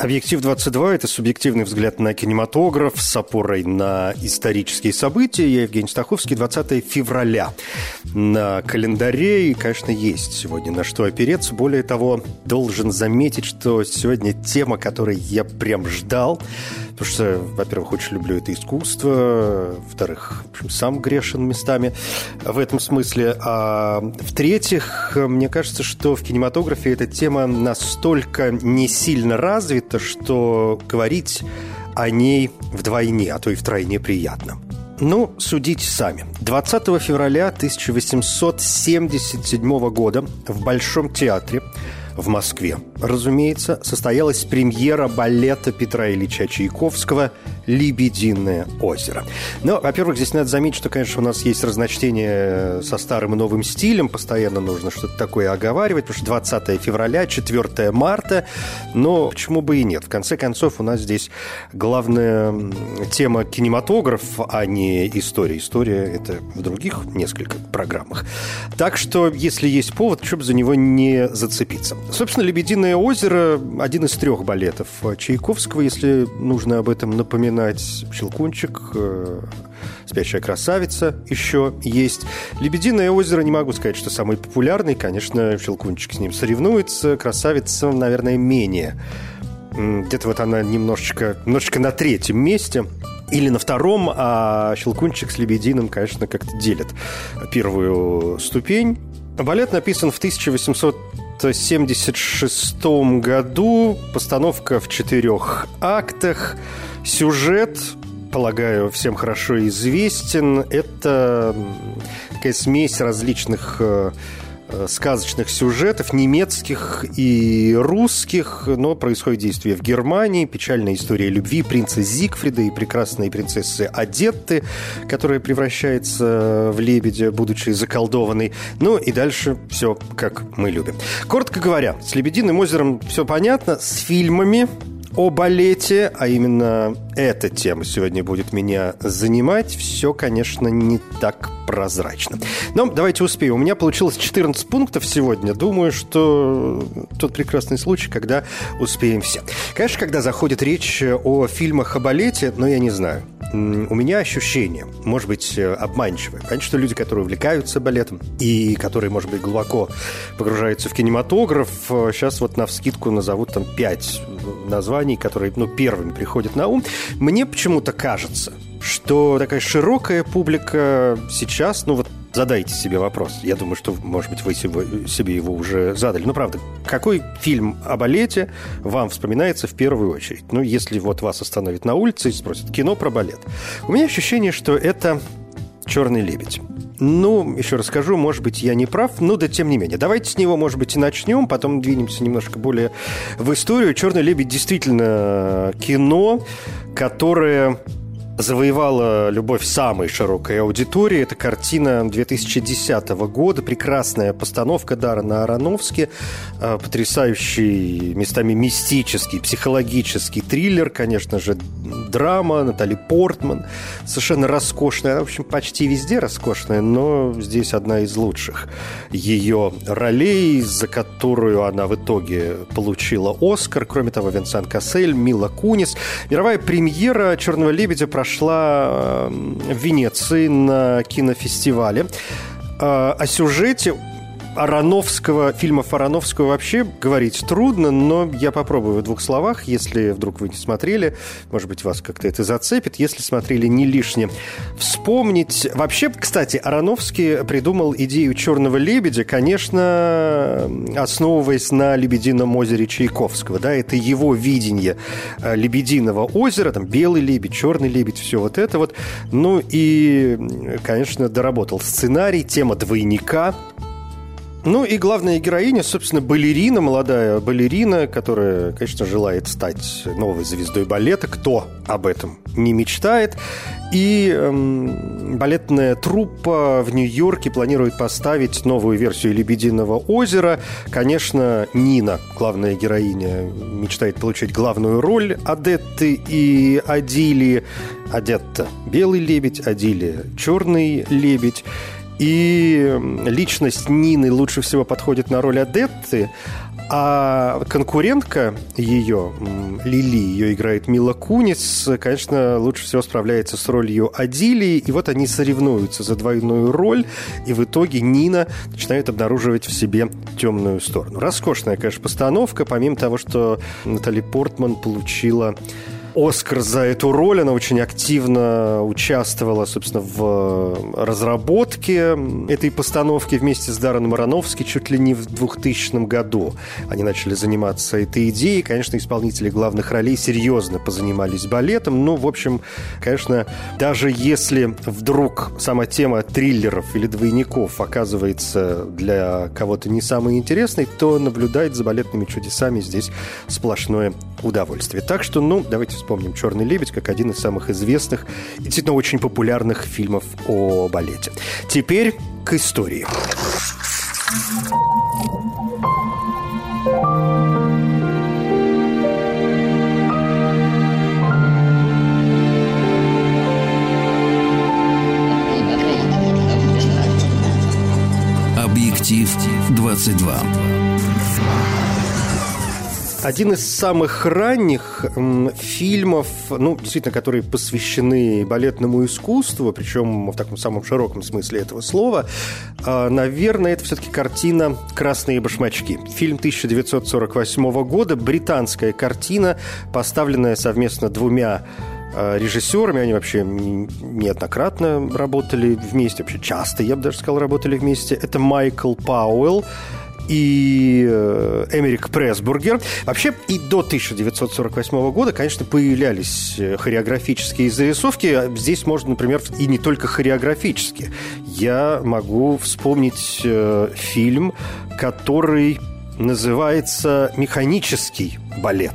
Объектив 22 – это субъективный взгляд на кинематограф с опорой на исторические события. Я Евгений Стаховский, 20 февраля на календаре. И, конечно, есть сегодня на что опереться. Более того, должен заметить, что сегодня тема, которой я прям ждал, потому что, во-первых, очень люблю это искусство, во-вторых, в общем, сам грешен местами в этом смысле, а в-третьих, мне кажется, что в кинематографе эта тема настолько не сильно развита, что говорить о ней вдвойне, а то и втройне приятно. Ну, судите сами. 20 февраля 1877 года в Большом театре в Москве, разумеется, состоялась премьера балета Петра Ильича Чайковского «Лебединое озеро». Но, во-первых, здесь надо заметить, что, конечно, у нас есть разночтение со старым и новым стилем, постоянно нужно что-то такое оговаривать, потому что 20 февраля, 4 марта, но почему бы и нет. В конце концов, у нас здесь главная тема кинематограф, а не история. История – это в других несколько программах. Так что, если есть повод, чтобы за него не зацепиться. Собственно, «Лебединое озеро» – один из трех балетов Чайковского, если нужно об этом напоминать. «Щелкунчик», э, «Спящая красавица» еще есть. «Лебединое озеро» не могу сказать, что самый популярный. Конечно, «Щелкунчик» с ним соревнуется. «Красавица», наверное, менее. Где-то вот она немножечко, немножечко на третьем месте или на втором, а «Щелкунчик» с «Лебединым», конечно, как-то делит первую ступень. Балет написан в 1800 1976 году. Постановка в четырех актах. Сюжет, полагаю, всем хорошо известен. Это такая смесь различных э, сказочных сюжетов, немецких и русских, но происходит действие в Германии, печальная история любви принца Зигфрида и прекрасной принцессы Адетты, которая превращается в лебедя, будучи заколдованной. Ну и дальше все, как мы любим. Коротко говоря, с «Лебединым озером» все понятно, с фильмами о балете, а именно эта тема сегодня будет меня занимать, все, конечно, не так прозрачно. Но давайте успеем. У меня получилось 14 пунктов сегодня. Думаю, что тот прекрасный случай, когда успеем все. Конечно, когда заходит речь о фильмах о балете, но я не знаю. У меня ощущение, может быть, обманчивое. Конечно, люди, которые увлекаются балетом и которые, может быть, глубоко погружаются в кинематограф, сейчас вот на вскидку назовут там пять названий, которые, ну, первыми приходят на ум. Мне почему-то кажется, что такая широкая публика сейчас, ну вот задайте себе вопрос. Я думаю, что, может быть, вы себе его уже задали. Ну, правда, какой фильм о балете вам вспоминается в первую очередь? Ну, если вот вас остановят на улице и спросят, кино про балет. У меня ощущение, что это «Черный лебедь». Ну, еще расскажу, может быть, я не прав, но да тем не менее. Давайте с него, может быть, и начнем, потом двинемся немножко более в историю. «Черный лебедь» действительно кино, которое завоевала любовь самой широкой аудитории. Это картина 2010 года, прекрасная постановка Дарана Аронофски, э, потрясающий, местами мистический, психологический триллер, конечно же, драма, Натали Портман, совершенно роскошная, в общем, почти везде роскошная, но здесь одна из лучших ее ролей, за которую она в итоге получила Оскар. Кроме того, Винсан Кассель, Мила Кунис. Мировая премьера «Черного лебедя» прошла прошла в Венеции на кинофестивале. А, о сюжете Ароновского, фильмов Ароновского вообще говорить трудно, но я попробую в двух словах, если вдруг вы не смотрели, может быть, вас как-то это зацепит, если смотрели не лишнее. Вспомнить... Вообще, кстати, Ароновский придумал идею «Черного лебедя», конечно, основываясь на «Лебедином озере» Чайковского, да, это его видение э, Лебединого озера, там белый лебедь, черный лебедь, все вот это вот. Ну и, конечно, доработал сценарий, тема двойника, ну и главная героиня, собственно, балерина, молодая балерина, которая, конечно, желает стать новой звездой балета. Кто об этом не мечтает? И эм, балетная труппа в Нью-Йорке планирует поставить новую версию «Лебединого озера». Конечно, Нина, главная героиня, мечтает получить главную роль Адетты и Адили. Адетта – белый лебедь, Адили – черный лебедь. И личность Нины лучше всего подходит на роль Адетты, а конкурентка ее, Лили, ее играет Мила Кунис, конечно, лучше всего справляется с ролью Адилии, и вот они соревнуются за двойную роль, и в итоге Нина начинает обнаруживать в себе темную сторону. Роскошная, конечно, постановка, помимо того, что Натали Портман получила Оскар за эту роль. Она очень активно участвовала, собственно, в разработке этой постановки вместе с Дарреном Ароновски чуть ли не в 2000 году. Они начали заниматься этой идеей. Конечно, исполнители главных ролей серьезно позанимались балетом. Ну, в общем, конечно, даже если вдруг сама тема триллеров или двойников оказывается для кого-то не самой интересной, то наблюдать за балетными чудесами здесь сплошное удовольствие. Так что, ну, давайте вспомним «Черный лебедь» как один из самых известных и действительно очень популярных фильмов о балете. Теперь к истории. Объектив 22 один из самых ранних фильмов, ну, действительно, которые посвящены балетному искусству, причем в таком самом широком смысле этого слова, а, наверное, это все-таки картина «Красные башмачки». Фильм 1948 года, британская картина, поставленная совместно двумя а, режиссерами, они вообще неоднократно работали вместе, вообще часто, я бы даже сказал, работали вместе. Это Майкл Пауэлл, и э, Эмерик Пресбургер. Вообще и до 1948 года, конечно, появлялись э, хореографические зарисовки. Здесь можно, например, и не только хореографические. Я могу вспомнить э, фильм, который называется «Механический балет».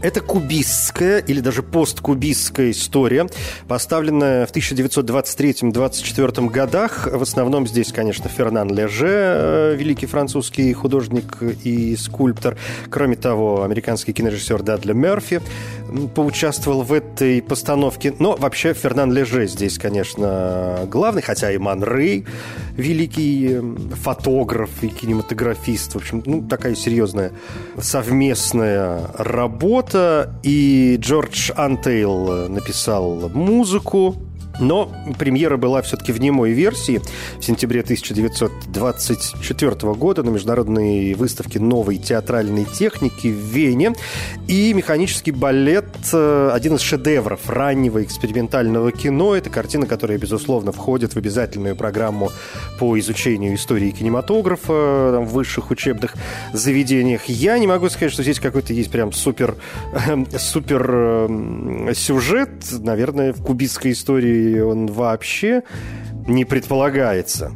Это кубистская или даже посткубистская история, поставленная в 1923-24 годах. В основном здесь, конечно, Фернан Леже, э, великий французский художник и скульптор. Кроме того, американский кинорежиссер Дадли Мерфи поучаствовал в этой постановке. Но вообще Фернан Леже здесь, конечно, главный, хотя и Ман великий фотограф и кинематографист. В общем, ну, такая серьезная совместная работа работа, и Джордж Антейл написал музыку, но премьера была все-таки в немой версии в сентябре 1924 года на международной выставке новой театральной техники в Вене. И «Механический балет» — один из шедевров раннего экспериментального кино. Это картина, которая, безусловно, входит в обязательную программу по изучению истории кинематографа там, в высших учебных заведениях. Я не могу сказать, что здесь какой-то есть прям супер, супер э, сюжет. Наверное, в кубистской истории он вообще не предполагается.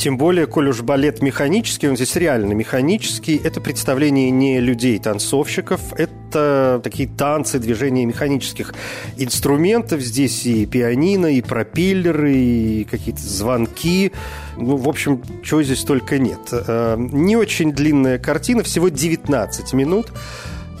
Тем более, коль уж балет механический, он здесь реально механический. Это представление не людей-танцовщиков, это такие танцы, движения механических инструментов. Здесь и пианино, и пропеллеры, и какие-то звонки. Ну, в общем, чего здесь только нет. Э, не очень длинная картина, всего 19 минут.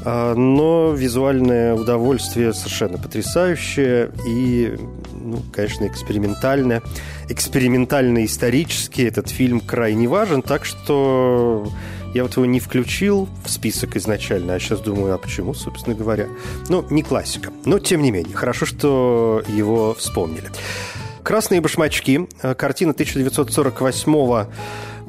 А, но визуальное удовольствие совершенно потрясающее и, ну, конечно, экспериментальное. Экспериментально-исторически этот фильм крайне важен, так что я вот его не включил в список изначально, а сейчас думаю, а почему, собственно говоря. Ну, не классика. Но, тем не менее, хорошо, что его вспомнили. «Красные башмачки», картина 1948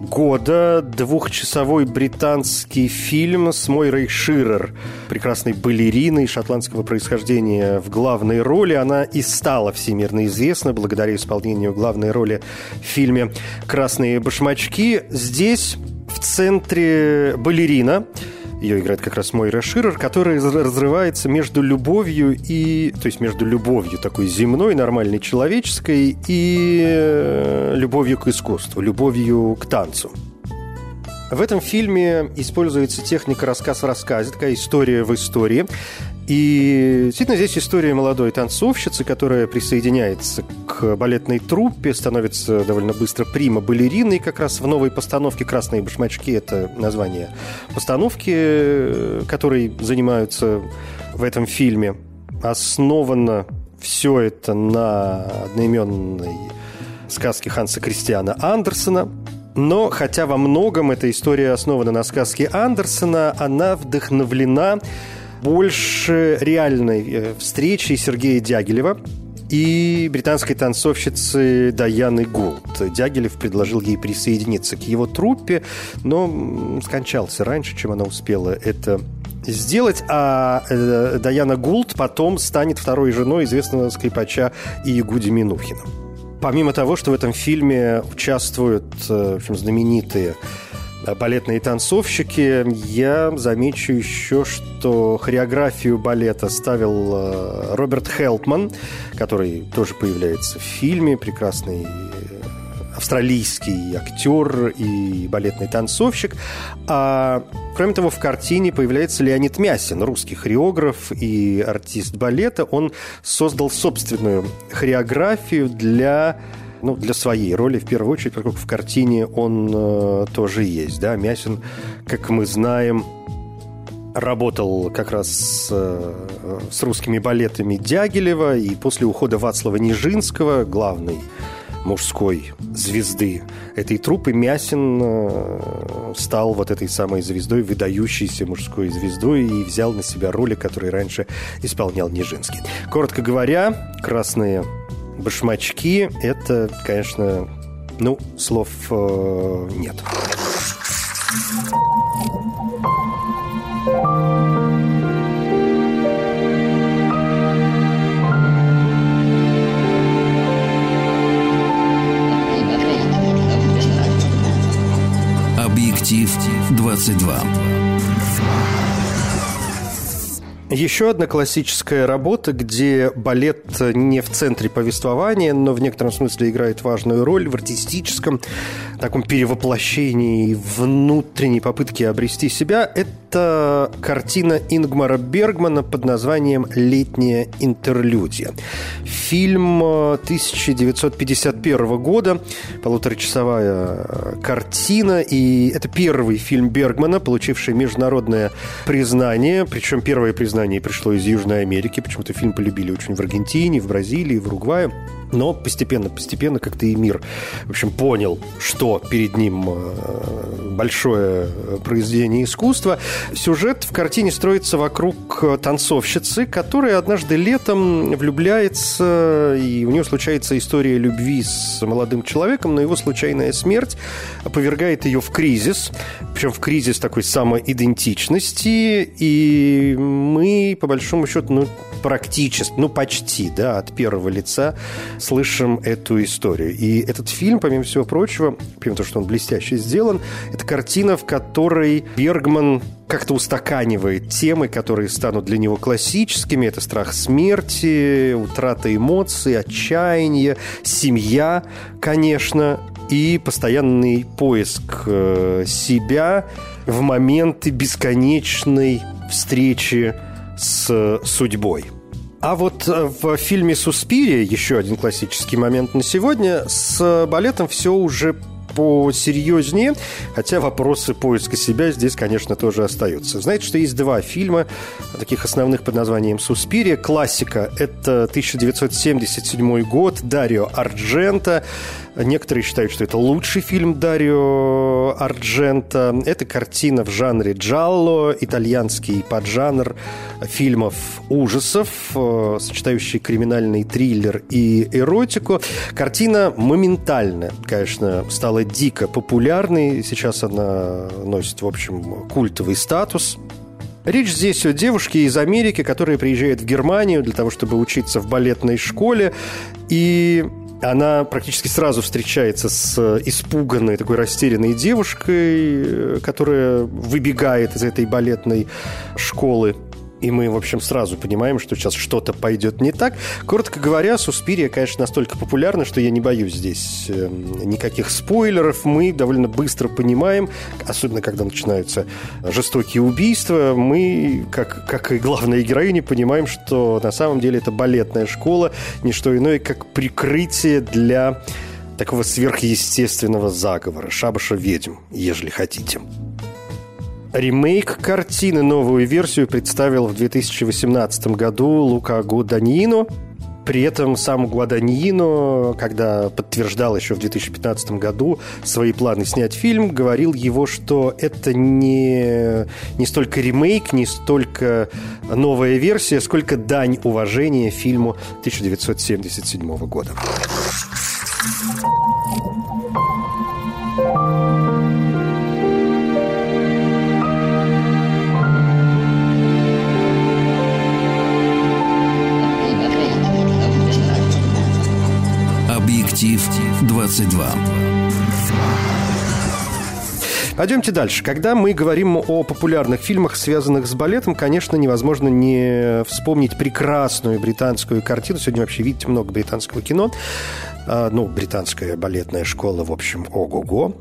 года двухчасовой британский фильм с Мойрой Ширер, прекрасной балериной шотландского происхождения в главной роли. Она и стала всемирно известна благодаря исполнению главной роли в фильме «Красные башмачки». Здесь в центре балерина – ее играет как раз Мойра Ширер, которая разрывается между любовью и... То есть между любовью такой земной, нормальной, человеческой и э, любовью к искусству, любовью к танцу. В этом фильме используется техника рассказ в рассказе, такая история в истории. И действительно здесь история молодой танцовщицы, которая присоединяется к балетной труппе, становится довольно быстро прима-балериной как раз в новой постановке «Красные башмачки» — это название постановки, которой занимаются в этом фильме. Основано все это на одноименной сказке Ханса Кристиана Андерсона. Но хотя во многом эта история основана на сказке Андерсона, она вдохновлена больше реальной э, встречи Сергея Дягилева и британской танцовщицы Даяны Гулд. Дягилев предложил ей присоединиться к его труппе, но скончался раньше, чем она успела это сделать, а э, Даяна Гулд потом станет второй женой известного скрипача Иегуди Минухина. Помимо того, что в этом фильме участвуют э, в общем, знаменитые балетные танцовщики. Я замечу еще, что хореографию балета ставил э, Роберт Хелтман, который тоже появляется в фильме, прекрасный э, австралийский актер и балетный танцовщик. А кроме того, в картине появляется Леонид Мясин, русский хореограф и артист балета. Он создал собственную хореографию для ну, для своей роли, в первую очередь, поскольку в картине он э, тоже есть. Да? Мясин, как мы знаем, работал как раз с, э, с русскими балетами Дягилева, и после ухода Вацлава Нижинского, главной мужской звезды этой труппы, Мясин э, стал вот этой самой звездой, выдающейся мужской звездой, и взял на себя роли, которые раньше исполнял Нижинский. Коротко говоря, «Красные башмачки – это, конечно, ну, слов э, нет. Объектив 22. Еще одна классическая работа, где балет не в центре повествования, но в некотором смысле играет важную роль в артистическом таком перевоплощении, внутренней попытке обрести себя, это картина Ингмара Бергмана под названием «Летняя интерлюдия». Фильм 1951 года, полуторачасовая картина, и это первый фильм Бергмана, получивший международное признание, причем первое признание пришло из Южной Америки, почему-то фильм полюбили очень в Аргентине, в Бразилии, в Уругвае. Но постепенно, постепенно как-то и мир, в общем, понял, что перед ним э, большое произведение искусства. Сюжет в картине строится вокруг танцовщицы, которая однажды летом влюбляется, и у нее случается история любви с молодым человеком, но его случайная смерть повергает ее в кризис, причем в кризис такой самоидентичности, и мы, по большому счету, ну, практически, ну, почти, да, от первого лица слышим эту историю. И этот фильм, помимо всего прочего, помимо того, что он блестяще сделан, это картина, в которой Бергман как-то устаканивает темы, которые станут для него классическими. Это страх смерти, утрата эмоций, отчаяние, семья, конечно, и постоянный поиск э, себя в моменты бесконечной встречи с судьбой. А вот э, в фильме «Суспирия», еще один классический момент на сегодня, с балетом все уже посерьезнее, хотя вопросы поиска себя здесь, конечно, тоже остаются. Знаете, что есть два фильма, таких основных под названием «Суспирия». Классика – это 1977 год, Дарио Арджента. Некоторые считают, что это лучший фильм Дарио Арджента. Это картина в жанре джалло, итальянский поджанр фильмов ужасов, э, сочетающий криминальный триллер и эротику. Картина моментально, конечно, стала стала дико популярной. Сейчас она носит, в общем, культовый статус. Речь здесь о девушке из Америки, которая приезжает в Германию для того, чтобы учиться в балетной школе. И она практически сразу встречается с испуганной, такой растерянной девушкой, которая выбегает из этой балетной школы и мы, в общем, сразу понимаем, что сейчас что-то пойдет не так. Коротко говоря, Суспирия, конечно, настолько популярна, что я не боюсь здесь эм, никаких спойлеров. Мы довольно быстро понимаем, особенно когда начинаются жестокие убийства, мы, как, как и главная героиня, понимаем, что на самом деле это балетная школа, не что иное, как прикрытие для такого сверхъестественного заговора, шабаша ведьм, ежели хотите. Ремейк картины, новую версию представил в 2018 году Лука Гуданьино. При этом сам Гуаданьино, когда подтверждал еще в 2015 году свои планы снять фильм, говорил его, что это не, не столько ремейк, не столько новая версия, сколько дань уважения фильму 1977 года. 22. Пойдемте дальше. Когда мы говорим о популярных фильмах, связанных с балетом, конечно, невозможно не вспомнить прекрасную британскую картину. Сегодня вообще видите много британского кино. А, ну, британская балетная школа, в общем, ого-го.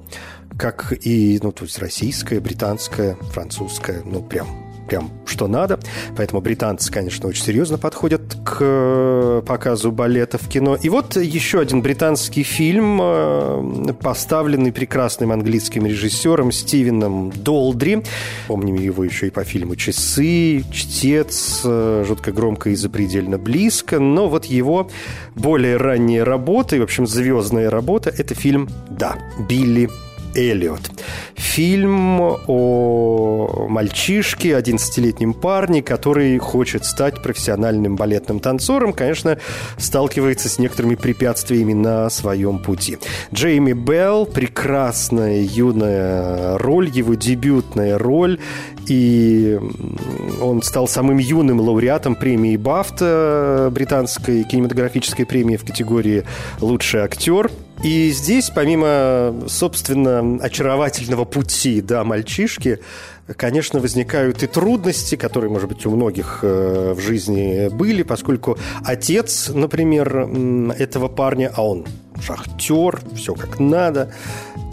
Как и, ну, то есть российская, британская, французская, ну, прям прям что надо. Поэтому британцы, конечно, очень серьезно подходят к э, показу балета в кино. И вот еще один британский фильм, э, поставленный прекрасным английским режиссером Стивеном Долдри. Помним его еще и по фильму «Часы», «Чтец», э, «Жутко громко и запредельно близко». Но вот его более ранние работы, в общем, звездная работа, это фильм «Да, Билли Эллиот. Фильм о мальчишке, 11-летнем парне, который хочет стать профессиональным балетным танцором, конечно, сталкивается с некоторыми препятствиями на своем пути. Джейми Белл, прекрасная юная роль, его дебютная роль, и он стал самым юным лауреатом премии Бафта, британской кинематографической премии в категории «Лучший актер». И здесь, помимо, собственно, очаровательного пути, да, мальчишки, конечно, возникают и трудности, которые, может быть, у многих э, в жизни были, поскольку отец, например, этого парня, а он шахтер, все как надо,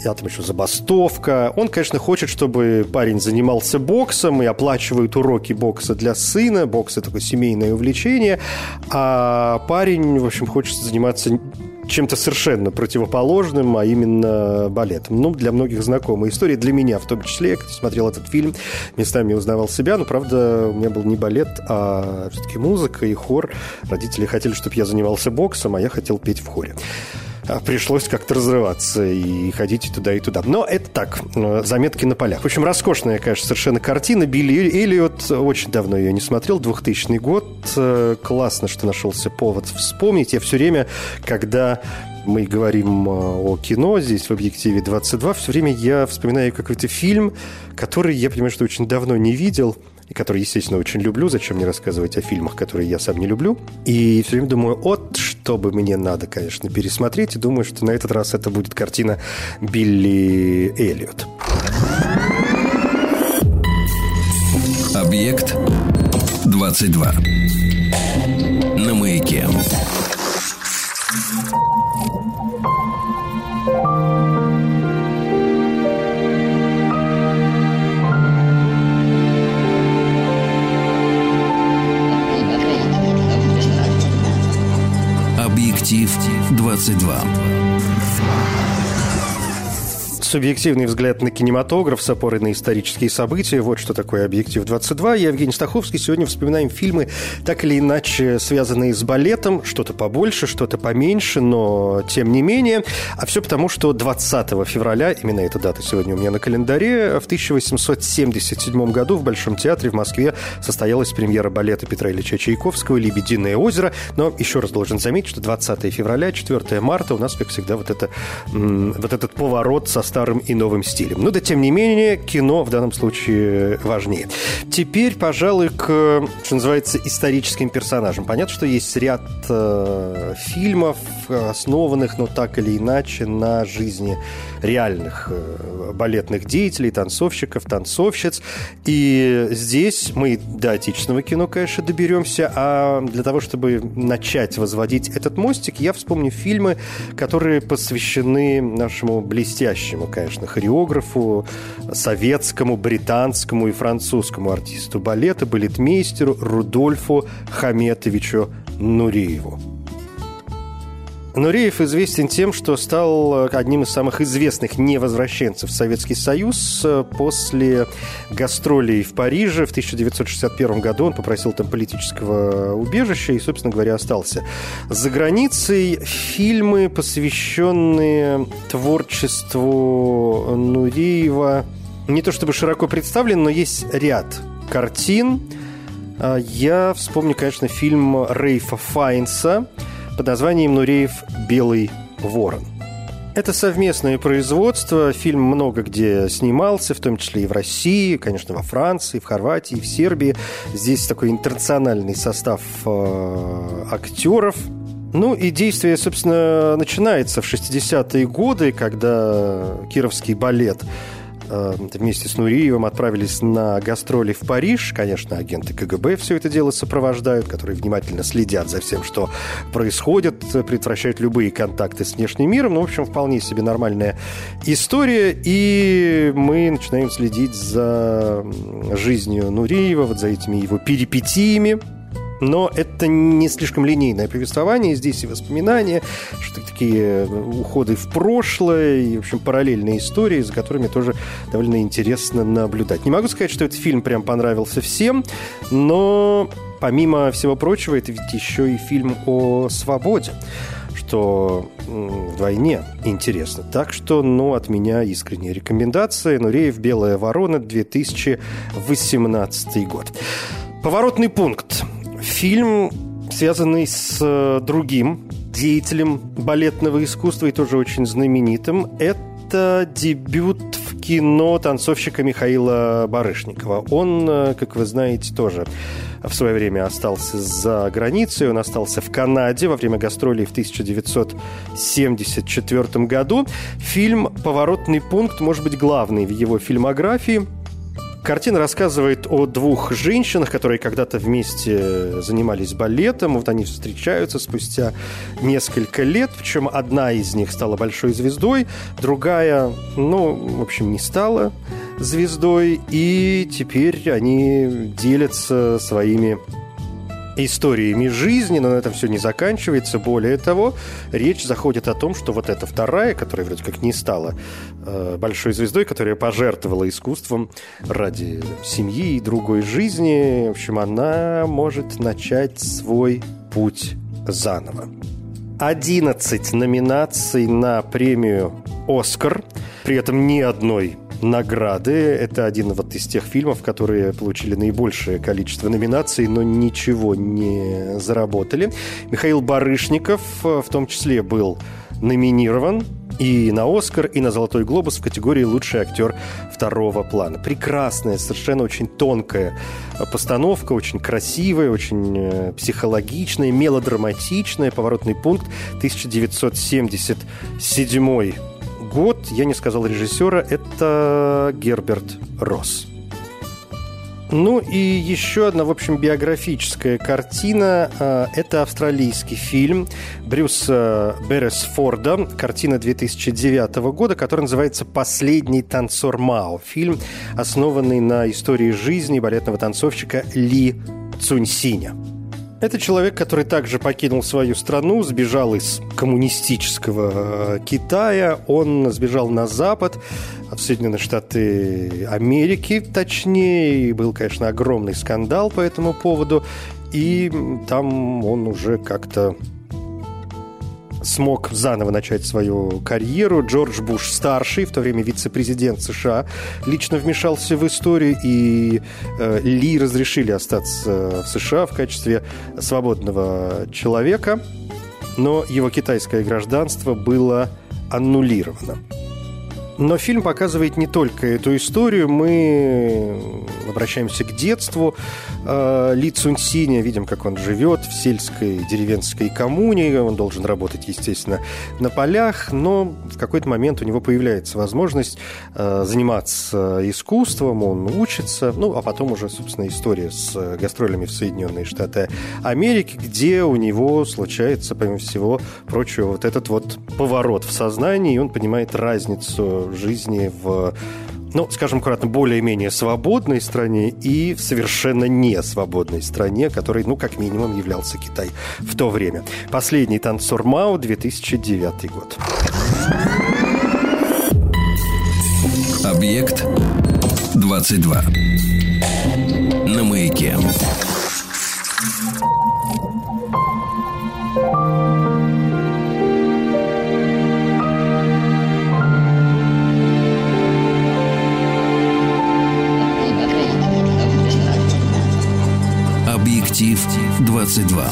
я там еще забастовка. Он, конечно, хочет, чтобы парень занимался боксом и оплачивает уроки бокса для сына. Бокс – это такое семейное увлечение. А парень, в общем, хочет заниматься чем-то совершенно противоположным, а именно балетом. Ну, для многих знакомая история, для меня в том числе. Я смотрел этот фильм, местами узнавал себя, но, правда, у меня был не балет, а все-таки музыка и хор. Родители хотели, чтобы я занимался боксом, а я хотел петь в хоре пришлось как-то разрываться и ходить туда, и туда. Но это так, э, заметки на полях. В общем, роскошная, конечно, совершенно картина. Билли Эллиот, очень давно ее не смотрел, 2000 год. Э, классно, что нашелся повод вспомнить. Я все время, когда мы говорим э, о кино здесь в объективе 22, все время я вспоминаю какой-то фильм, который я понимаю, что очень давно не видел – и который, естественно, очень люблю. Зачем мне рассказывать о фильмах, которые я сам не люблю? И все время думаю, от что бы мне надо, конечно, пересмотреть. И думаю, что на этот раз это будет картина Билли Эллиот. Объект 22. 22. Субъективный взгляд на кинематограф с опорой на исторические события. Вот что такое «Объектив-22». Я Евгений Стаховский. Сегодня вспоминаем фильмы, так или иначе связанные с балетом. Что-то побольше, что-то поменьше, но тем не менее. А все потому, что 20 февраля, именно эта дата сегодня у меня на календаре, в 1877 году в Большом театре в Москве состоялась премьера балета Петра Ильича Чайковского «Лебединое озеро». Но еще раз должен заметить, что 20 февраля, 4 марта у нас, как всегда, вот, это, вот этот поворот со старым и новым стилем. Ну да, тем не менее, кино в данном случае важнее. Теперь, пожалуй, к, что называется, историческим персонажам. Понятно, что есть ряд э, фильмов, основанных, но так или иначе, на жизни реальных э, балетных деятелей, танцовщиков, танцовщиц. И здесь мы до отечественного кино, конечно, доберемся, а для того, чтобы начать возводить этот мостик, я вспомню фильмы, которые посвящены нашему блестящему конечно, хореографу, советскому, британскому и французскому артисту балета, балетмейстеру Рудольфу Хаметовичу Нуриеву. Нуреев известен тем, что стал одним из самых известных невозвращенцев в Советский Союз. После гастролей в Париже в 1961 году он попросил там политического убежища и, собственно говоря, остался за границей. Фильмы, посвященные творчеству Нуреева, не то чтобы широко представлены, но есть ряд картин. Я вспомню, конечно, фильм Рейфа Файнса – под названием «Нуреев Белый ворон». Это совместное производство. Фильм много где снимался, в том числе и в России, конечно, во Франции, в Хорватии, в Сербии. Здесь такой интернациональный состав э, актеров. Ну и действие, собственно, начинается в 60-е годы, когда кировский балет вместе с Нуриевым отправились на гастроли в Париж. Конечно, агенты КГБ все это дело сопровождают, которые внимательно следят за всем, что происходит, предотвращают любые контакты с внешним миром. Ну, в общем, вполне себе нормальная история. И мы начинаем следить за жизнью Нуриева, вот за этими его перипетиями, но это не слишком линейное повествование. Здесь и воспоминания, что такие уходы в прошлое, и, в общем, параллельные истории, за которыми тоже довольно интересно наблюдать. Не могу сказать, что этот фильм прям понравился всем, но помимо всего прочего, это ведь еще и фильм о свободе что вдвойне интересно. Так что, ну, от меня искренняя рекомендация. Нуреев «Белая ворона», 2018 год. Поворотный пункт. Фильм, связанный с э, другим деятелем балетного искусства и тоже очень знаменитым. Это дебют в кино танцовщика Михаила Барышникова. Он, э, как вы знаете, тоже в свое время остался за границей. Он остался в Канаде во время гастролей в 1974 году. Фильм «Поворотный пункт» может быть главный в его фильмографии – Картина рассказывает о двух женщинах, которые когда-то вместе занимались балетом. Вот они встречаются спустя несколько лет. Причем одна из них стала большой звездой, другая, ну, в общем, не стала звездой. И теперь они делятся своими историями жизни, но на этом все не заканчивается. Более того, речь заходит о том, что вот эта вторая, которая вроде как не стала э, большой звездой, которая пожертвовала искусством ради семьи и другой жизни, в общем, она может начать свой путь заново. 11 номинаций на премию «Оскар», при этом ни одной награды. Это один вот из тех фильмов, которые получили наибольшее количество номинаций, но ничего не заработали. Михаил Барышников в том числе был номинирован и на «Оскар», и на «Золотой глобус» в категории «Лучший актер второго плана». Прекрасная, совершенно очень тонкая постановка, очень красивая, очень э, психологичная, мелодраматичная. Поворотный пункт 1977 год, я не сказал режиссера, это Герберт Росс. Ну и еще одна, в общем, биографическая картина. А, это австралийский фильм Брюса Берресфорда, картина 2009 года, которая называется «Последний танцор Мао». Фильм, основанный на истории жизни балетного танцовщика Ли Цуньсиня. Это человек, который также покинул свою страну, сбежал из коммунистического э, Китая, он сбежал на Запад, в Соединенные Штаты Америки, точнее, и был, конечно, огромный скандал по этому поводу, и там он уже как-то смог заново начать свою карьеру. Джордж Буш старший, в то время вице-президент США, лично вмешался в историю, и э, Ли разрешили остаться в США в качестве свободного человека, но его китайское гражданство было аннулировано. Но фильм показывает не только эту историю. Мы обращаемся к детству. Э, Ли Цунсиня, видим, как он живет в сельской деревенской коммуне. Он должен работать, естественно, на полях, но в какой-то момент у него появляется возможность э, заниматься искусством, он учится. Ну, а потом уже, собственно, история с гастролями в Соединенные Штаты Америки, где у него случается, помимо всего прочего, вот этот вот поворот в сознании, и он понимает разницу жизни в ну, скажем аккуратно, более-менее свободной стране и в совершенно не свободной стране, которой, ну, как минимум, являлся Китай в то время. Последний танцор Мао, 2009 год. Объект 22. На маяке. 22.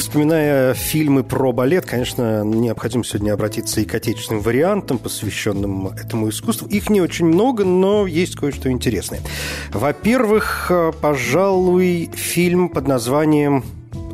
Вспоминая фильмы про балет, конечно, необходимо сегодня обратиться и к отечественным вариантам, посвященным этому искусству. Их не очень много, но есть кое-что интересное. Во-первых, пожалуй, фильм под названием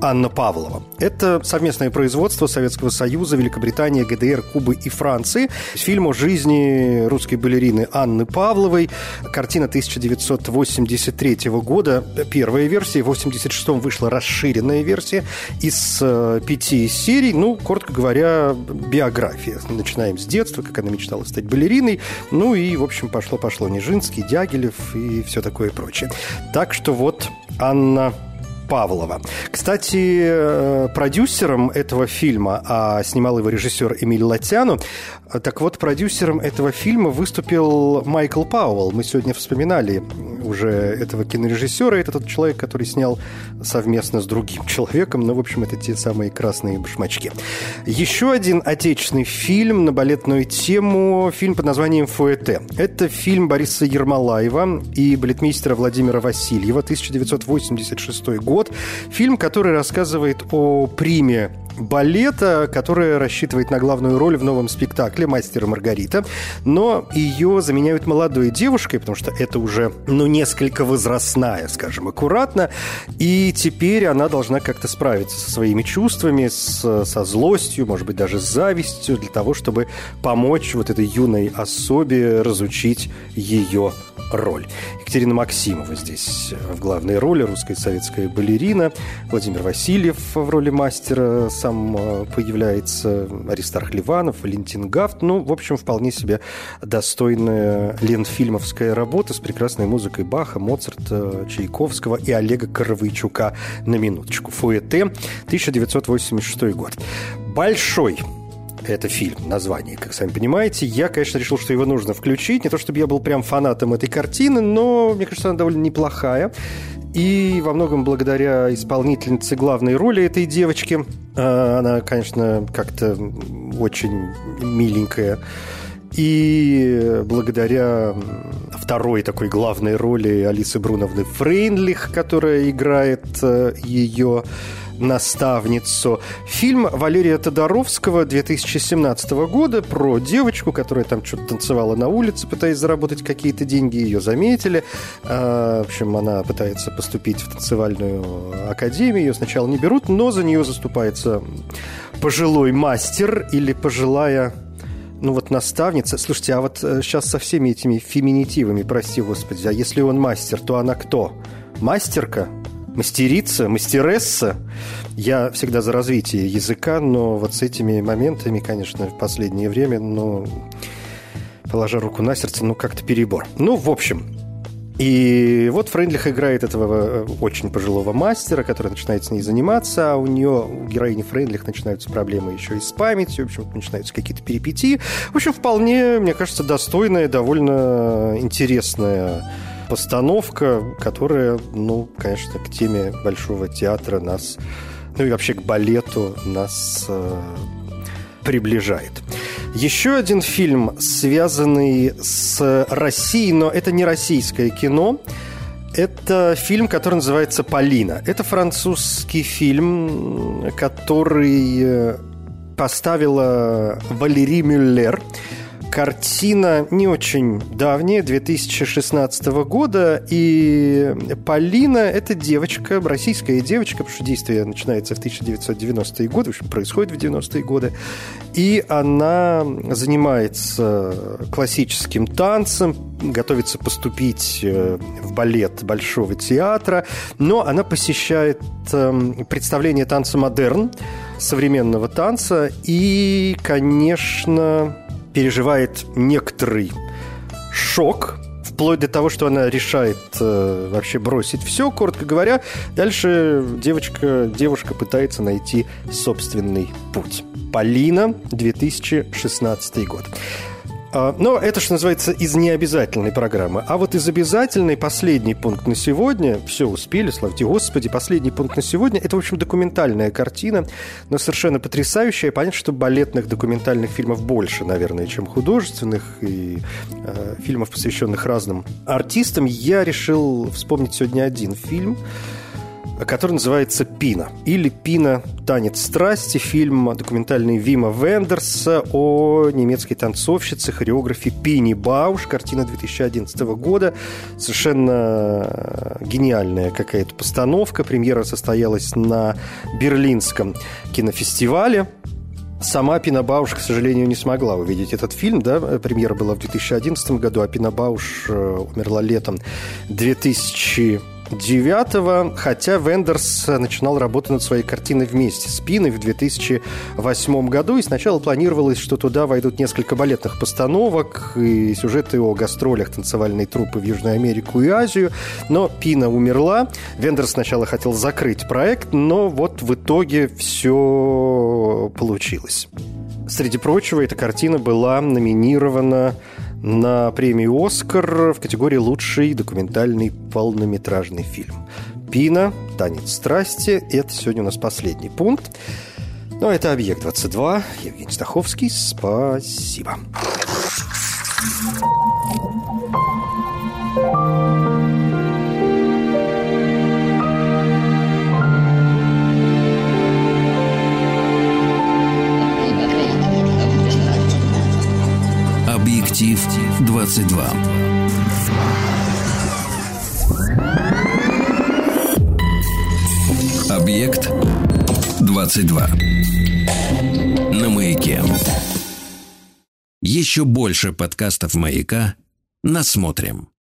Анна Павлова. Это совместное производство Советского Союза, Великобритании, ГДР, Кубы и Франции. Фильм о жизни русской балерины Анны Павловой. Картина 1983 года. Первая версия. В 86-м вышла расширенная версия из э, пяти серий. Ну, коротко говоря, биография. Начинаем с детства, как она мечтала стать балериной. Ну и, в общем, пошло-пошло. Нижинский, Дягилев и все такое прочее. Так что вот Анна Павлова. Кстати, э, продюсером этого фильма, а снимал его режиссер Эмиль Латяну, так вот, продюсером этого фильма выступил Майкл Пауэлл. Мы сегодня вспоминали уже этого кинорежиссера. Это тот человек, который снял совместно с другим человеком. Ну, в общем, это те самые красные башмачки. Еще один отечественный фильм на балетную тему. Фильм под названием «Фуэте». Это фильм Бориса Ермолаева и балетмейстера Владимира Васильева, 1986 год. Фильм, который рассказывает о приме балета, которая рассчитывает на главную роль в новом спектакле «Мастер Маргарита», но ее заменяют молодой девушкой, потому что это уже, ну, несколько возрастная, скажем, аккуратно, и теперь она должна как-то справиться со своими чувствами, с, со злостью, может быть, даже с завистью, для того, чтобы помочь вот этой юной особе разучить ее роль. Екатерина Максимова здесь в главной роли, русская советская балерина. Владимир Васильев в роли мастера сам э, появляется. Аристарх Ливанов, Валентин Гафт. Ну, в общем, вполне себе достойная ленфильмовская работа с прекрасной музыкой Баха, Моцарта, Чайковского и Олега Коровойчука на минуточку. Фуэте, 1986 год. Большой это фильм, название, как сами понимаете. Я, конечно, решил, что его нужно включить. Не то, чтобы я был прям фанатом этой картины, но мне кажется, она довольно неплохая. И во многом благодаря исполнительнице главной роли этой девочки. А, она, конечно, как-то очень миленькая. И благодаря второй такой главной роли Алисы Бруновны Фрейнлих, которая играет э, ее наставницу. Фильм Валерия Тодоровского 2017 года про девочку, которая там что-то танцевала на улице, пытаясь заработать какие-то деньги. Ее заметили. А, в общем, она пытается поступить в танцевальную академию. Ее сначала не берут, но за нее заступается пожилой мастер или пожилая ну вот наставница. Слушайте, а вот сейчас э, со всеми этими феминитивами, прости господи, а если он мастер, то она кто? Мастерка? Мастерица, мастересса. Я всегда за развитие языка, но вот с этими моментами, конечно, в последнее время, ну, положа руку на сердце, ну, как-то перебор. Ну, в общем, И вот Фрейндлих играет этого э, очень пожилого мастера, который начинает с ней заниматься, а у нее, у героини Фрейндлих начинаются проблемы еще и с памятью, в общем, начинаются какие-то перипетии. В общем, вполне, мне кажется, достойная, довольно интересная постановка, которая, ну, конечно, к теме Большого театра нас, ну и вообще к балету нас э, приближает. Еще один фильм, связанный с Россией, но это не российское кино. Это фильм, который называется «Полина». Это французский фильм, который э, поставила Валерий Мюллер – Картина не очень давняя, 2016 года, и Полина – это девочка, российская девочка, потому что действие начинается в 1990-е годы, в общем, происходит в 90-е годы, и она занимается классическим танцем, готовится поступить э, в балет Большого театра, но она посещает эм, представление танца модерн, современного танца, и, конечно, переживает некоторый шок, вплоть до того, что она решает э, вообще бросить все, коротко говоря. Дальше девочка, девушка пытается найти собственный путь. Полина, 2016 год. А, но это, что называется, из необязательной программы. А вот из обязательной последний пункт на сегодня, все успели, славьте Господи, последний пункт на сегодня, это, в общем, документальная картина, но совершенно потрясающая. Понятно, что балетных документальных фильмов больше, наверное, чем художественных, и э, фильмов, посвященных разным артистам. Я решил вспомнить сегодня один фильм, который называется «Пина» или «Пина. Танец страсти», фильм документальный Вима Вендерса о немецкой танцовщице, хореографе Пини Бауш, картина 2011 года. Совершенно гениальная какая-то постановка. Премьера состоялась на Берлинском кинофестивале. Сама Пина Бауш, к сожалению, не смогла увидеть этот фильм. Да? Премьера была в 2011 году, а Пина Бауш э, умерла летом 2000 2009 хотя Вендерс начинал работу над своей картиной вместе с Пиной в 2008 году, и сначала планировалось, что туда войдут несколько балетных постановок и сюжеты о гастролях танцевальной труппы в Южную Америку и Азию, но Пина умерла. Вендерс сначала хотел закрыть проект, но вот в итоге все получилось. Среди прочего, эта картина была номинирована на премию «Оскар» в категории «Лучший документальный полнометражный фильм». «Пина», «Танец страсти» – это сегодня у нас последний пункт. Ну, это «Объект-22». Евгений Стаховский. Спасибо. Объектив 22. Объект 22. На маяке. Еще больше подкастов маяка. Насмотрим.